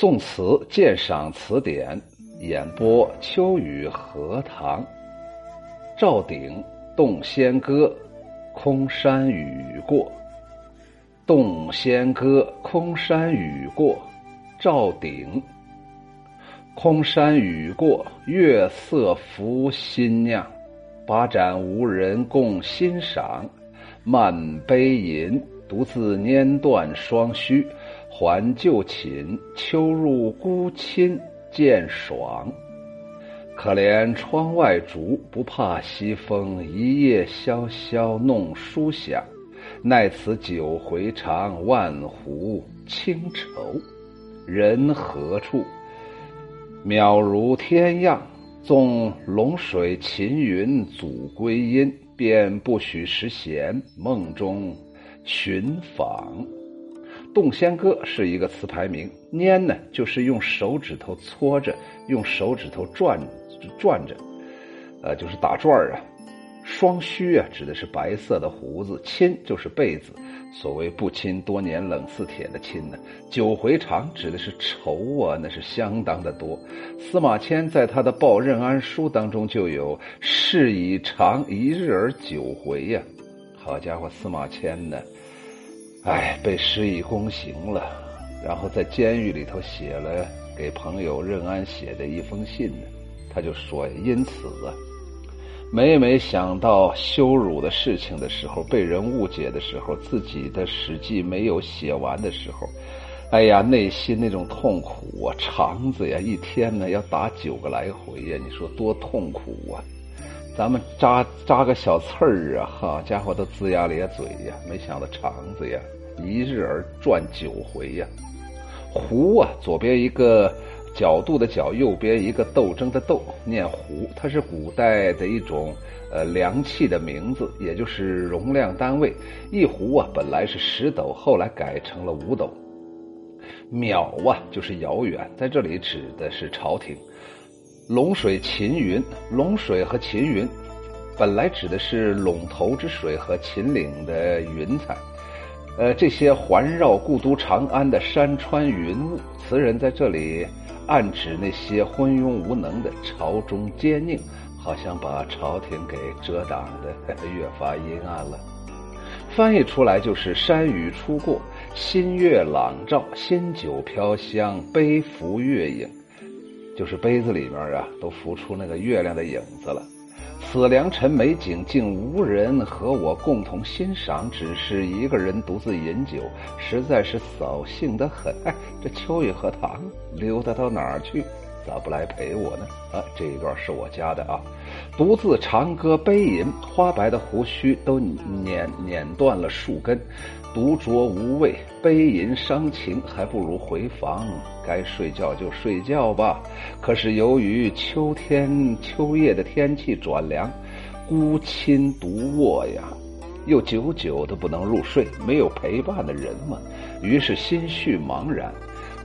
宋词鉴赏词典演播秋雨荷塘。赵鼎《洞仙歌》，空山雨过。洞仙歌，空山雨过。赵鼎。空山雨过，月色浮新酿。把盏无人共欣赏，漫杯吟，独自拈断双须。还旧寝，秋入孤衾渐爽。可怜窗外竹，不怕西风一夜萧萧弄书响。奈此酒回肠，万壶清愁。人何处？渺如天样。纵龙水秦云阻归阴，便不许时闲梦中寻访。洞仙歌是一个词牌名，拈呢就是用手指头搓着，用手指头转转着，呃，就是打转儿啊。双须啊，指的是白色的胡子；亲就是被子，所谓不亲多年冷似铁的亲呢。九回肠指的是愁啊，那是相当的多。司马迁在他的《报任安书》当中就有“事以长一日而九回”呀。好家伙，司马迁呢？哎，被施以宫刑了，然后在监狱里头写了给朋友任安写的一封信呢。他就说：“因此啊，每每想到羞辱的事情的时候，被人误解的时候，自己的史记没有写完的时候，哎呀，内心那种痛苦啊，肠子呀，一天呢要打九个来回呀，你说多痛苦啊！咱们扎扎个小刺儿啊，好家伙，都龇牙咧嘴呀，没想到肠子呀。”一日而转九回呀，壶啊，左边一个角度的角，右边一个斗争的斗，念壶。它是古代的一种呃量器的名字，也就是容量单位。一壶啊，本来是十斗，后来改成了五斗。渺啊，就是遥远，在这里指的是朝廷。龙水秦云，龙水和秦云，本来指的是陇头之水和秦岭的云彩。呃，这些环绕故都长安的山川云雾，词人在这里暗指那些昏庸无能的朝中奸佞，好像把朝廷给遮挡的越发阴暗了。翻译出来就是山雨初过，新月朗照，新酒飘香，杯浮月影，就是杯子里面啊，都浮出那个月亮的影子了。此良辰美景，竟无人和我共同欣赏，只是一个人独自饮酒，实在是扫兴的很。哎，这秋雨荷塘溜达到哪儿去？咋不来陪我呢？啊，这一段是我家的啊，独自长歌悲吟，花白的胡须都碾碾断了树根。独酌无味，悲吟伤情，还不如回房。该睡觉就睡觉吧。可是由于秋天秋夜的天气转凉，孤衾独卧呀，又久久的不能入睡，没有陪伴的人嘛，于是心绪茫然。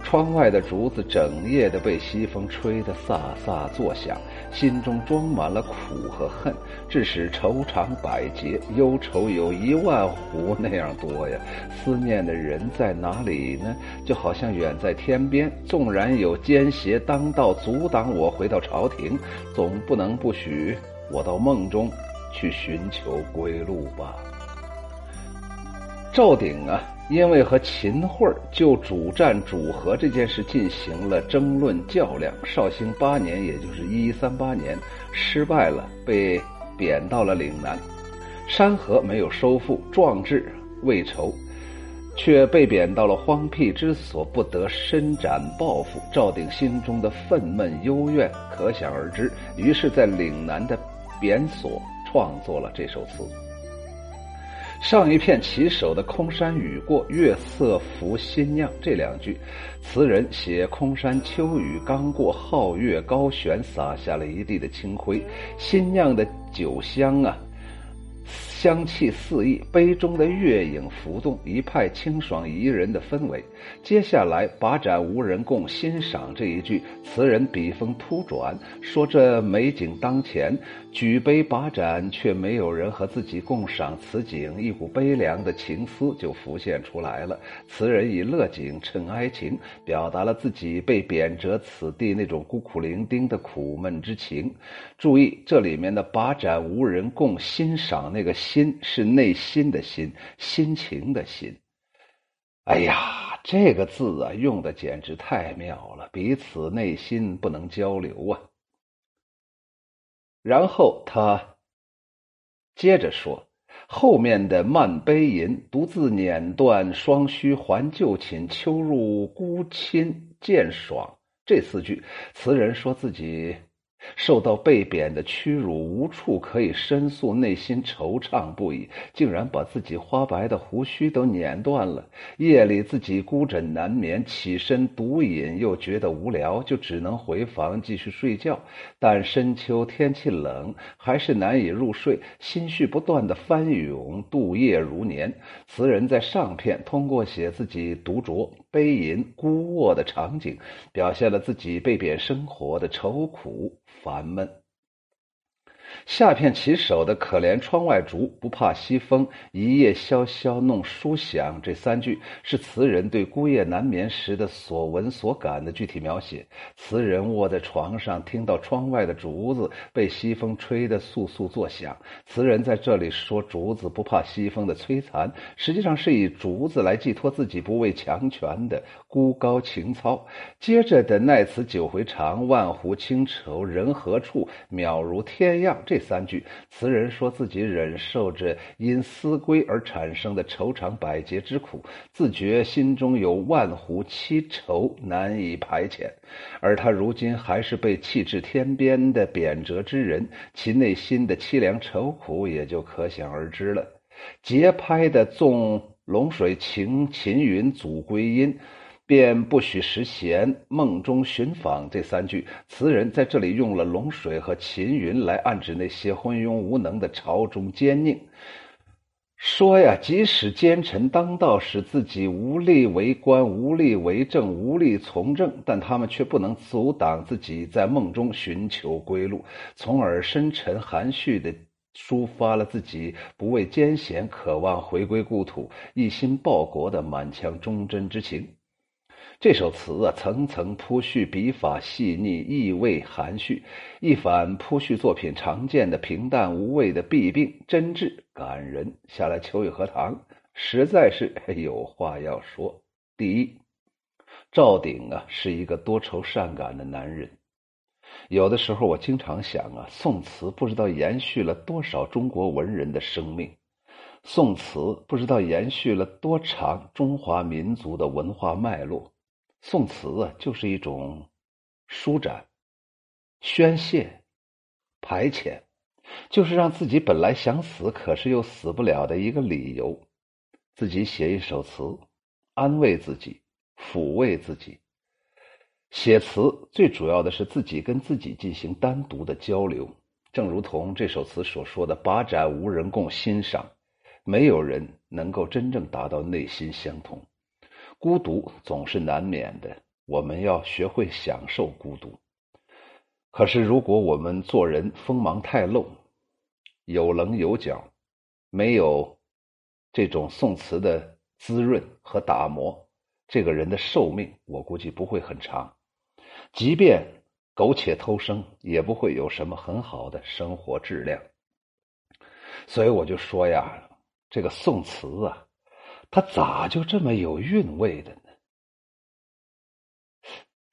窗外的竹子整夜的被西风吹得飒飒作响，心中装满了苦和恨，致使愁肠百结，忧愁有一万壶那样多呀。思念的人在哪里呢？就好像远在天边。纵然有奸邪当道阻挡我回到朝廷，总不能不许我到梦中去寻求归路吧。赵鼎啊。因为和秦桧就主战主和这件事进行了争论较量，绍兴八年，也就是一一三八年，失败了，被贬到了岭南。山河没有收复，壮志未酬，却被贬到了荒僻之所，不得伸展抱负。赵鼎心中的愤懑幽怨可想而知，于是，在岭南的贬所创作了这首词。上一片起手的“空山雨过，月色浮新酿”这两句，词人写空山秋雨刚过，皓月高悬，洒下了一地的清辉。新酿的酒香啊，香气四溢，杯中的月影浮动，一派清爽宜人的氛围。接下来“把盏无人共欣赏”这一句，词人笔锋突转，说这美景当前，举杯把盏，却没有人和自己共赏此景，一股悲凉的情思就浮现出来了。词人以乐景衬哀情，表达了自己被贬谪此地那种孤苦伶仃的苦闷之情。注意，这里面的“把盏无人共欣赏”，那个“心”是内心的心，心情的心。哎呀，这个字啊，用的简直太妙了，彼此内心不能交流啊。然后他接着说，后面的慢悲吟，独自捻断双须还旧寝，秋入孤亲渐爽。这四句，词人说自己。受到被贬的屈辱，无处可以申诉，内心惆怅不已，竟然把自己花白的胡须都碾断了。夜里自己孤枕难眠，起身独饮，又觉得无聊，就只能回房继续睡觉。但深秋天气冷，还是难以入睡，心绪不断的翻涌，度夜如年。词人在上片通过写自己独酌。悲吟孤卧的场景，表现了自己被贬生活的愁苦烦闷。下片起首的“可怜窗外竹，不怕西风，一夜萧萧弄书响”这三句，是词人对孤夜难眠时的所闻所感的具体描写。词人卧在床上，听到窗外的竹子被西风吹得簌簌作响。词人在这里说竹子不怕西风的摧残，实际上是以竹子来寄托自己不畏强权的孤高情操。接着的“奈此酒回肠，万壶清愁人何处？渺如天样”。这三句，词人说自己忍受着因思归而产生的愁肠百结之苦，自觉心中有万壶凄愁难以排遣，而他如今还是被弃置天边的贬谪之人，其内心的凄凉愁苦也就可想而知了。节拍的纵龙水情秦云祖归音。便不许食闲，梦中寻访这三句，词人在这里用了龙水和秦云来暗指那些昏庸无能的朝中奸佞，说呀，即使奸臣当道，使自己无力为官、无力为政、无力从政，但他们却不能阻挡自己在梦中寻求归路，从而深沉含蓄的抒发了自己不畏艰险、渴望回归故土、一心报国的满腔忠贞之情。这首词啊，层层铺叙，笔法细腻，意味含蓄，一反铺叙作品常见的平淡无味的弊病，真挚感人。下来，秋雨荷塘实在是有话要说。第一，赵鼎啊，是一个多愁善感的男人。有的时候，我经常想啊，宋词不知道延续了多少中国文人的生命，宋词不知道延续了多长中华民族的文化脉络。宋词啊，就是一种舒展、宣泄、排遣，就是让自己本来想死，可是又死不了的一个理由。自己写一首词，安慰自己，抚慰自己。写词最主要的是自己跟自己进行单独的交流，正如同这首词所说的“把盏无人共欣赏”，没有人能够真正达到内心相通。孤独总是难免的，我们要学会享受孤独。可是，如果我们做人锋芒太露，有棱有角，没有这种宋词的滋润和打磨，这个人的寿命我估计不会很长。即便苟且偷生，也不会有什么很好的生活质量。所以我就说呀，这个宋词啊。他咋就这么有韵味的呢？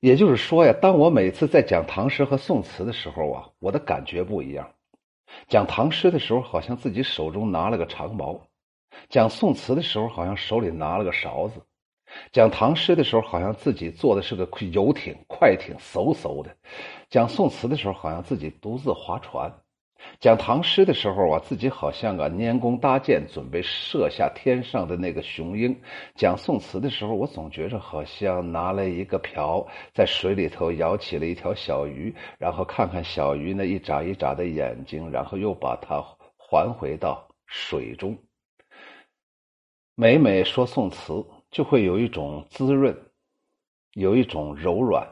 也就是说呀，当我每次在讲唐诗和宋词的时候啊，我的感觉不一样。讲唐诗的时候，好像自己手中拿了个长矛；讲宋词的时候，好像手里拿了个勺子；讲唐诗的时候，好像自己坐的是个游艇、快艇，嗖嗖的；讲宋词的时候，好像自己独自划船。讲唐诗的时候啊，自己好像个拈弓搭箭，准备射下天上的那个雄鹰；讲宋词的时候，我总觉着好像拿了一个瓢，在水里头舀起了一条小鱼，然后看看小鱼那一眨一眨的眼睛，然后又把它还回到水中。每每说宋词，就会有一种滋润，有一种柔软，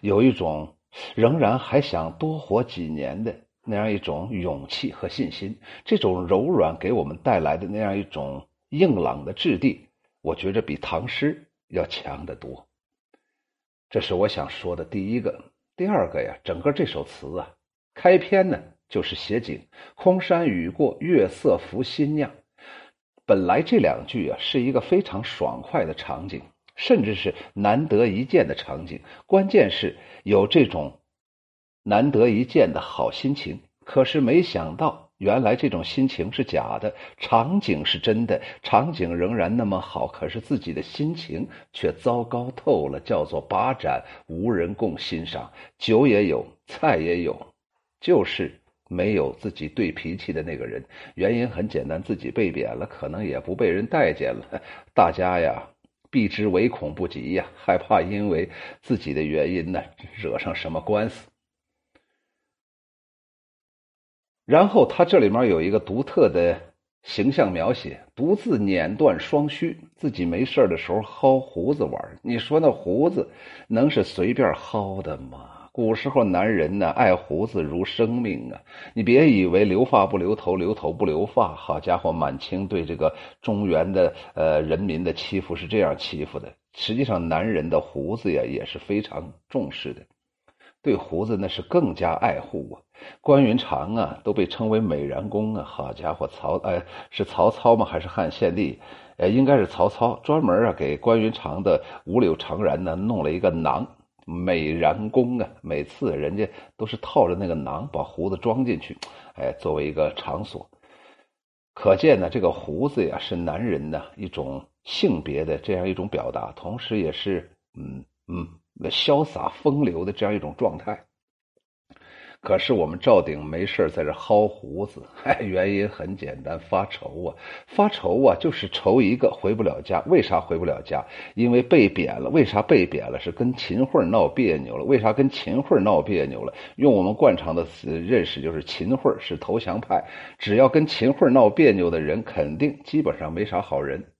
有一种仍然还想多活几年的那样一种勇气和信心。这种柔软给我们带来的那样一种硬朗的质地，我觉着比唐诗要强得多。这是我想说的第一个。第二个呀，整个这首词啊，开篇呢就是写景，空山雨过，月色浮新酿。本来这两句啊是一个非常爽快的场景，甚至是难得一见的场景。关键是有这种难得一见的好心情，可是没想到。原来这种心情是假的，场景是真的，场景仍然那么好，可是自己的心情却糟糕透了，叫做把盏无人共欣赏，酒也有，菜也有，就是没有自己对脾气的那个人。原因很简单，自己被贬了，可能也不被人待见了，大家呀避之唯恐不及呀，害怕因为自己的原因呢惹上什么官司。然后他这里面有一个独特的形象描写，独自捻断双须，自己没事的时候薅胡子玩。你说那胡子能是随便薅的吗？古时候男人呢爱胡子如生命啊！你别以为留发不留头，留头不留发。好家伙，满清对这个中原的呃人民的欺负是这样欺负的。实际上，男人的胡子呀也是非常重视的。对胡子那是更加爱护啊！关云长啊，都被称为美髯公啊！好家伙，曹哎是曹操吗？还是汉献帝？呃，应该是曹操，专门啊给关云长的五柳长髯呢弄了一个囊，美髯公啊！每次人家都是套着那个囊把胡子装进去，哎，作为一个场所。可见呢，这个胡子呀是男人的一种性别的这样一种表达，同时也是嗯嗯。潇洒风流的这样一种状态，可是我们赵鼎没事在这薅胡子，哎，原因很简单，发愁啊，发愁啊，就是愁一个回不了家。为啥回不了家？因为被贬了。为啥被贬了？是跟秦桧闹别扭了。为啥跟秦桧闹别扭了？用我们惯常的词认识，就是秦桧是投降派，只要跟秦桧闹别扭的人，肯定基本上没啥好人。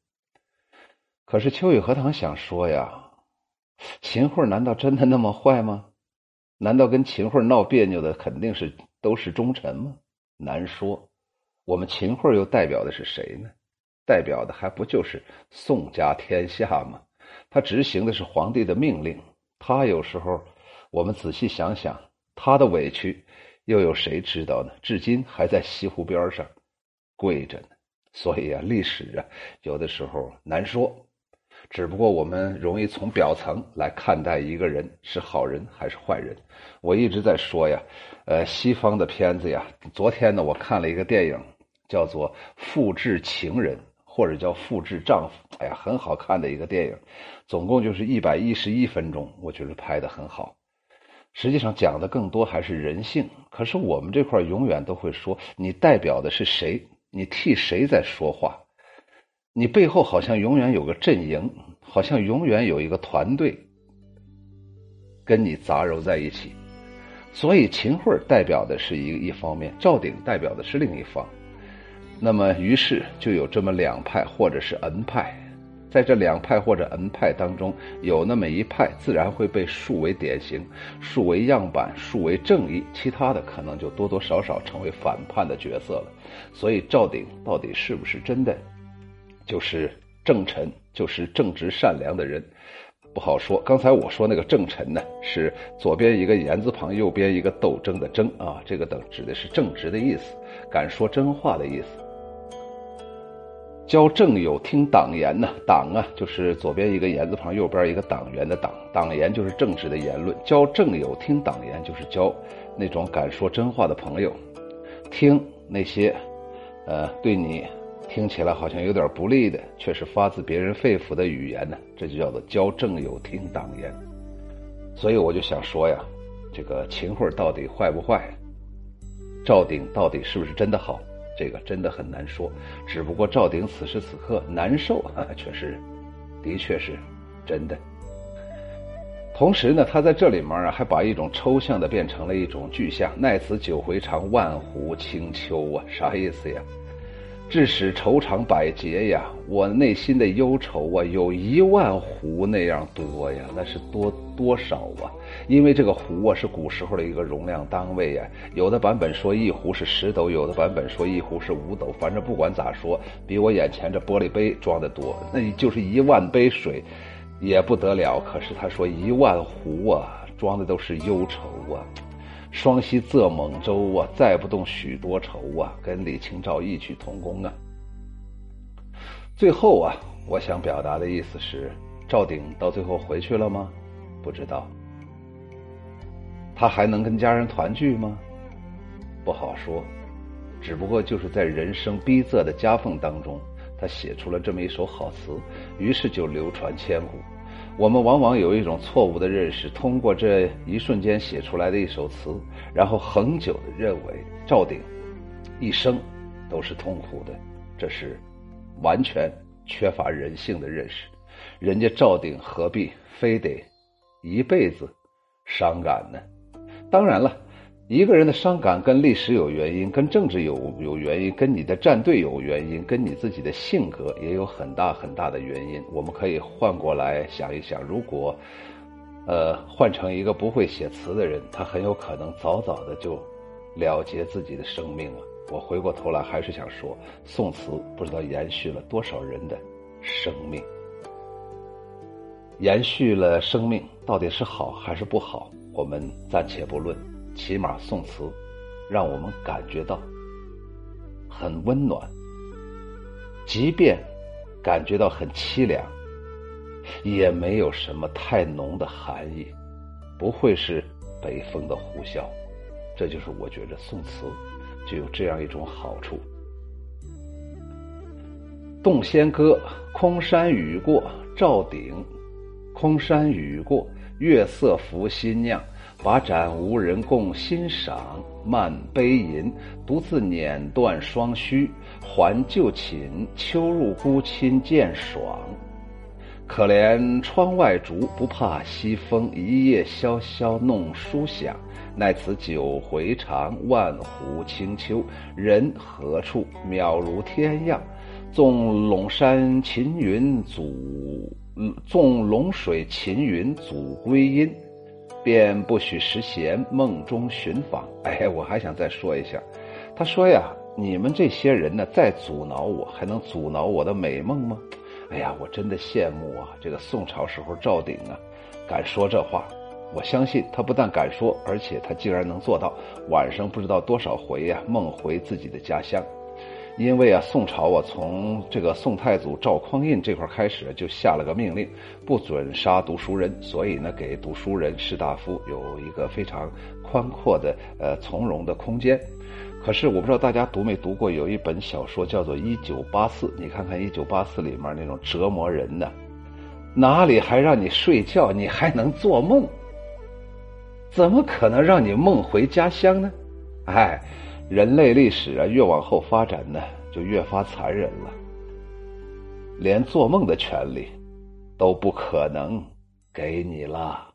可是秋雨荷塘想说呀。秦桧难道真的那么坏吗？难道跟秦桧闹别扭的肯定是都是忠臣吗？难说。我们秦桧又代表的是谁呢？代表的还不就是宋家天下吗？他执行的是皇帝的命令。他有时候，我们仔细想想，他的委屈又有谁知道呢？至今还在西湖边上跪着呢。所以啊，历史啊，有的时候难说。只不过我们容易从表层来看待一个人是好人还是坏人。我一直在说呀，呃，西方的片子呀。昨天呢，我看了一个电影，叫做《复制情人》或者叫《复制丈夫》。哎呀，很好看的一个电影，总共就是一百一十一分钟，我觉得拍的很好。实际上讲的更多还是人性。可是我们这块永远都会说，你代表的是谁？你替谁在说话？你背后好像永远有个阵营，好像永远有一个团队跟你杂糅在一起。所以秦桧代表的是一一方面，赵鼎代表的是另一方。那么，于是就有这么两派，或者是 N 派。在这两派或者 N 派当中，有那么一派自然会被树为典型，树为样板，树为正义，其他的可能就多多少少成为反叛的角色了。所以，赵鼎到底是不是真的？就是正臣，就是正直善良的人，不好说。刚才我说那个正臣呢，是左边一个言字旁，右边一个斗争的争啊，这个等指的是正直的意思，敢说真话的意思。教正友听党言呢，党啊就是左边一个言字旁，右边一个党员的党，党言就是正直的言论。教正友听党言，就是教那种敢说真话的朋友，听那些，呃，对你。听起来好像有点不利的，却是发自别人肺腑的语言呢，这就叫做教正友听党言。所以我就想说呀，这个秦桧到底坏不坏？赵鼎到底是不是真的好？这个真的很难说。只不过赵鼎此时此刻难受，却是的确是真的。同时呢，他在这里面啊，还把一种抽象的变成了一种具象。奈此九回肠，万壶清秋啊，啥意思呀？致使愁肠百结呀！我内心的忧愁啊，有一万斛那样多呀，那是多多少啊？因为这个斛啊，是古时候的一个容量单位呀。有的版本说一壶是十斗，有的版本说一壶是五斗。反正不管咋说，比我眼前这玻璃杯装的多，那就是一万杯水，也不得了。可是他说一万壶啊，装的都是忧愁啊。双溪舴猛舟啊，载不动许多愁啊，跟李清照异曲同工啊。最后啊，我想表达的意思是，赵鼎到最后回去了吗？不知道。他还能跟家人团聚吗？不好说。只不过就是在人生逼仄的夹缝当中，他写出了这么一首好词，于是就流传千古。我们往往有一种错误的认识，通过这一瞬间写出来的一首词，然后恒久的认为赵鼎一生都是痛苦的，这是完全缺乏人性的认识。人家赵鼎何必非得一辈子伤感呢？当然了。一个人的伤感跟历史有原因，跟政治有有原因，跟你的战队有原因，跟你自己的性格也有很大很大的原因。我们可以换过来想一想，如果，呃，换成一个不会写词的人，他很有可能早早的就了结自己的生命了。我回过头来还是想说，宋词不知道延续了多少人的生命，延续了生命到底是好还是不好，我们暂且不论。起码宋词，让我们感觉到很温暖，即便感觉到很凄凉，也没有什么太浓的寒意，不会是北风的呼啸。这就是我觉得宋词就有这样一种好处。《洞仙歌》：空山雨过，赵鼎。空山雨过，月色浮新酿。把盏无人共欣赏，漫悲吟，独自捻断双须，还旧寝，秋入孤衾渐爽。可怜窗外竹，不怕西风，一夜萧萧弄书响。奈此酒回肠，万壶清秋，人何处？渺如天样。纵陇山秦云阻，纵陇水秦云阻归阴。便不许时闲梦中寻访。哎，我还想再说一下，他说呀，你们这些人呢，再阻挠我，还能阻挠我的美梦吗？哎呀，我真的羡慕啊！这个宋朝时候赵鼎啊，敢说这话。我相信他不但敢说，而且他竟然能做到，晚上不知道多少回呀，梦回自己的家乡。因为啊，宋朝啊，从这个宋太祖赵匡胤这块开始，就下了个命令，不准杀读书人，所以呢，给读书人士大夫有一个非常宽阔的呃从容的空间。可是我不知道大家读没读过，有一本小说叫做《一九八四》，你看看《一九八四》里面那种折磨人的，哪里还让你睡觉？你还能做梦？怎么可能让你梦回家乡呢？哎。人类历史啊，越往后发展呢，就越发残忍了。连做梦的权利都不可能给你了。